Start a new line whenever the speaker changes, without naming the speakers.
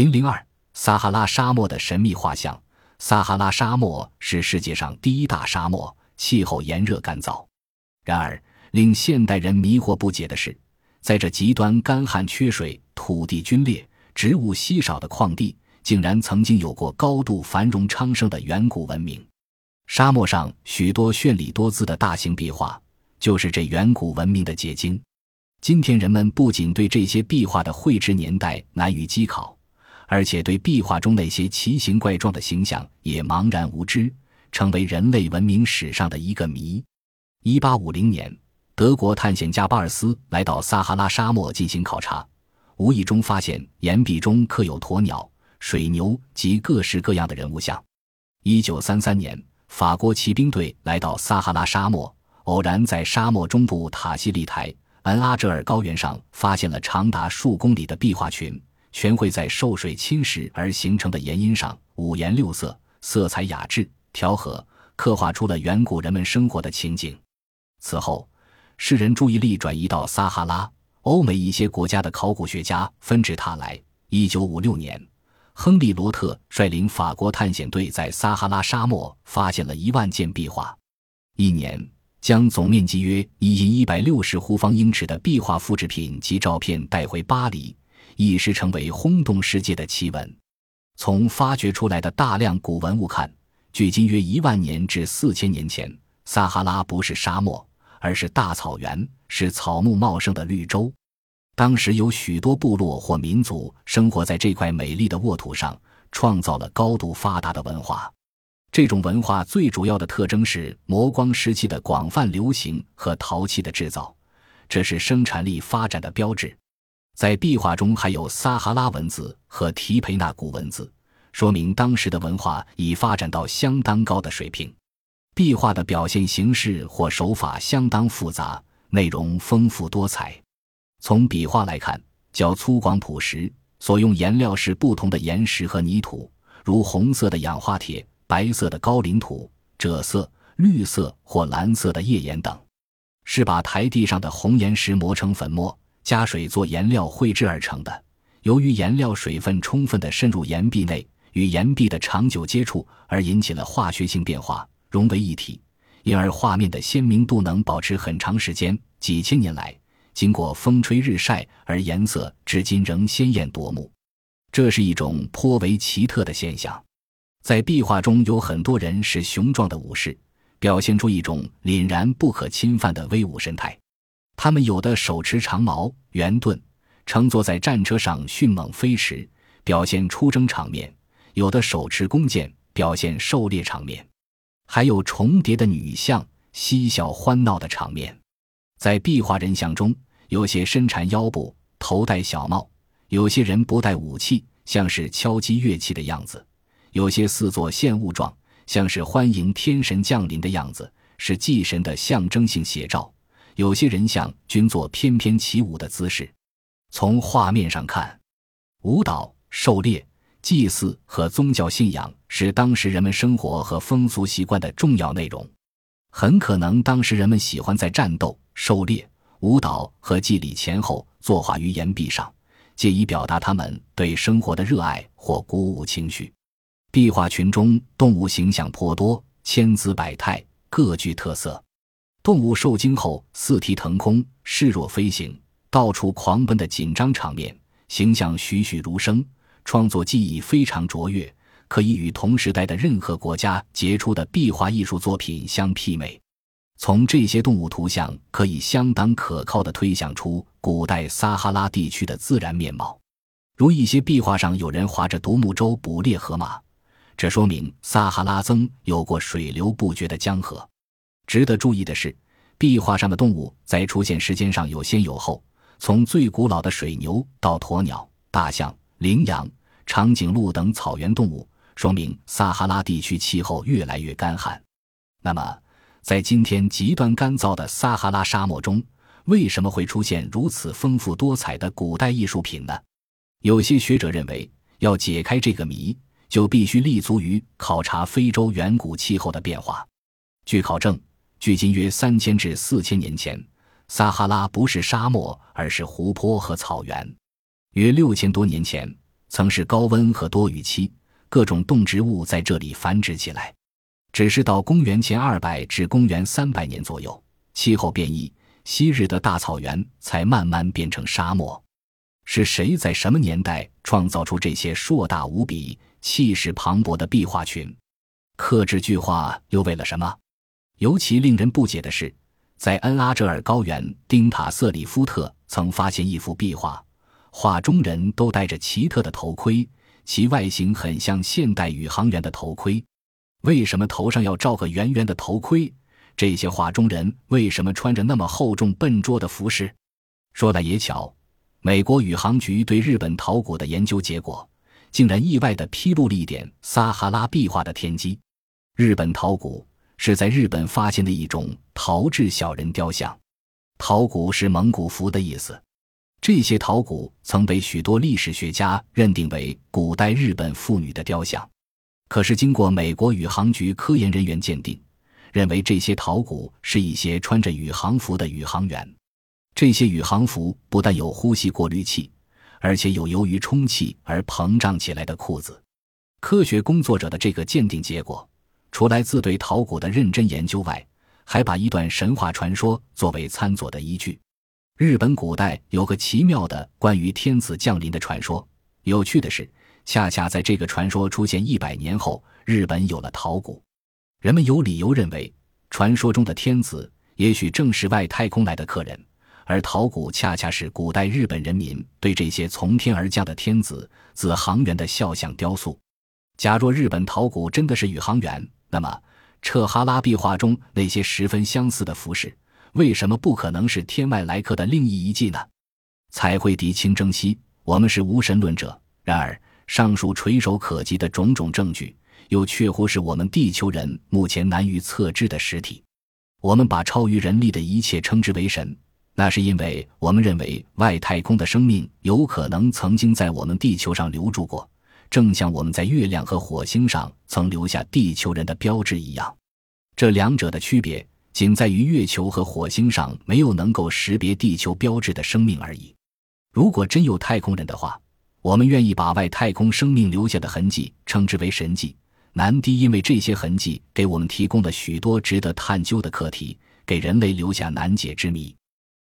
零零二，撒哈拉沙漠的神秘画像。撒哈拉沙漠是世界上第一大沙漠，气候炎热干燥。然而，令现代人迷惑不解的是，在这极端干旱、缺水、土地龟裂、植物稀少的旷地，竟然曾经有过高度繁荣昌盛的远古文明。沙漠上许多绚丽多姿的大型壁画，就是这远古文明的结晶。今天，人们不仅对这些壁画的绘制年代难于稽考。而且对壁画中那些奇形怪状的形象也茫然无知，成为人类文明史上的一个谜。一八五零年，德国探险家巴尔斯来到撒哈拉沙漠进行考察，无意中发现岩壁中刻有鸵鸟、水牛及各式各样的人物像。一九三三年，法国骑兵队来到撒哈拉沙漠，偶然在沙漠中部塔西利台恩阿哲尔高原上发现了长达数公里的壁画群。全会在受水侵蚀而形成的岩阴上，五颜六色，色彩雅致、调和，刻画出了远古人们生活的情景。此后，世人注意力转移到撒哈拉，欧美一些国家的考古学家纷至沓来。一九五六年，亨利·罗特率领法国探险队在撒哈拉沙漠发现了一万件壁画，一年将总面积约一亿一百六十立方英尺的壁画复制品及照片带回巴黎。一时成为轰动世界的奇闻。从发掘出来的大量古文物看，距今约一万年至四千年前，撒哈拉不是沙漠，而是大草原，是草木茂盛的绿洲。当时有许多部落或民族生活在这块美丽的沃土上，创造了高度发达的文化。这种文化最主要的特征是磨光时期的广泛流行和陶器的制造，这是生产力发展的标志。在壁画中还有撒哈拉文字和提培纳古文字，说明当时的文化已发展到相当高的水平。壁画的表现形式或手法相当复杂，内容丰富多彩。从笔画来看，较粗犷朴实，所用颜料是不同的岩石和泥土，如红色的氧化铁、白色的高岭土、赭色、绿色或蓝色的页岩等，是把台地上的红岩石磨成粉末。加水做颜料绘制而成的，由于颜料水分充分地渗入岩壁内，与岩壁的长久接触而引起了化学性变化，融为一体，因而画面的鲜明度能保持很长时间。几千年来，经过风吹日晒，而颜色至今仍鲜艳夺目，这是一种颇为奇特的现象。在壁画中有很多人是雄壮的武士，表现出一种凛然不可侵犯的威武神态。他们有的手持长矛、圆盾，乘坐在战车上迅猛飞驰，表现出征场面；有的手持弓箭，表现狩猎场面；还有重叠的女像，嬉笑欢闹的场面。在壁画人像中，有些身缠腰部，头戴小帽；有些人不带武器，像是敲击乐器的样子；有些似作献物状，像是欢迎天神降临的样子，是祭神的象征性写照。有些人像均做翩翩起舞的姿势。从画面上看，舞蹈、狩猎、祭祀和宗教信仰是当时人们生活和风俗习惯的重要内容。很可能，当时人们喜欢在战斗、狩猎、舞蹈和祭礼前后作画于岩壁上，借以表达他们对生活的热爱或鼓舞情绪。壁画群中动物形象颇多，千姿百态，各具特色。动物受惊后四蹄腾空，势若飞行，到处狂奔的紧张场面，形象栩栩如生，创作技艺非常卓越，可以与同时代的任何国家杰出的壁画艺术作品相媲美。从这些动物图像，可以相当可靠地推想出古代撒哈拉地区的自然面貌。如一些壁画上有人划着独木舟捕猎河马，这说明撒哈拉曾有过水流不绝的江河。值得注意的是，壁画上的动物在出现时间上有先有后，从最古老的水牛到鸵鸟、大象、羚羊、长颈鹿等草原动物，说明撒哈拉地区气候越来越干旱。那么，在今天极端干燥的撒哈拉沙漠中，为什么会出现如此丰富多彩的古代艺术品呢？有些学者认为，要解开这个谜，就必须立足于考察非洲远古气候的变化。据考证。距今约三千至四千年前，撒哈拉不是沙漠，而是湖泊和草原。约六千多年前，曾是高温和多雨期，各种动植物在这里繁殖起来。只是到公元前二百至公元三百年左右，气候变异，昔日的大草原才慢慢变成沙漠。是谁在什么年代创造出这些硕大无比、气势磅礴的壁画群？刻制巨画又为了什么？尤其令人不解的是，在恩阿哲尔高原，丁塔瑟里夫特曾发现一幅壁画。画中人都戴着奇特的头盔，其外形很像现代宇航员的头盔。为什么头上要罩个圆圆的头盔？这些画中人为什么穿着那么厚重笨拙的服饰？说来也巧，美国宇航局对日本陶骨的研究结果，竟然意外地披露了一点撒哈拉壁画的天机。日本陶骨是在日本发现的一种陶制小人雕像，陶骨是蒙古服的意思。这些陶骨曾被许多历史学家认定为古代日本妇女的雕像，可是经过美国宇航局科研人员鉴定，认为这些陶骨是一些穿着宇航服的宇航员。这些宇航服不但有呼吸过滤器，而且有由于充气而膨胀起来的裤子。科学工作者的这个鉴定结果，除来自对陶谷的认真研究外，还把一段神话传说作为参佐的依据。日本古代有个奇妙的关于天子降临的传说。有趣的是，恰恰在这个传说出现一百年后，日本有了陶谷。人们有理由认为，传说中的天子也许正是外太空来的客人，而陶谷恰恰是古代日本人民对这些从天而降的天子子航员的肖像雕塑。假若日本陶谷真的是宇航员，那么彻哈拉壁画中那些十分相似的服饰。为什么不可能是天外来客的另一遗迹呢？彩绘敌清征西，我们是无神论者。然而，上述垂手可及的种种证据，又确乎是我们地球人目前难于测知的实体。我们把超于人力的一切称之为神，那是因为我们认为外太空的生命有可能曾经在我们地球上留住过，正像我们在月亮和火星上曾留下地球人的标志一样。这两者的区别。仅在于月球和火星上没有能够识别地球标志的生命而已。如果真有太空人的话，我们愿意把外太空生命留下的痕迹称之为神迹。南低因为这些痕迹给我们提供了许多值得探究的课题，给人类留下难解之谜。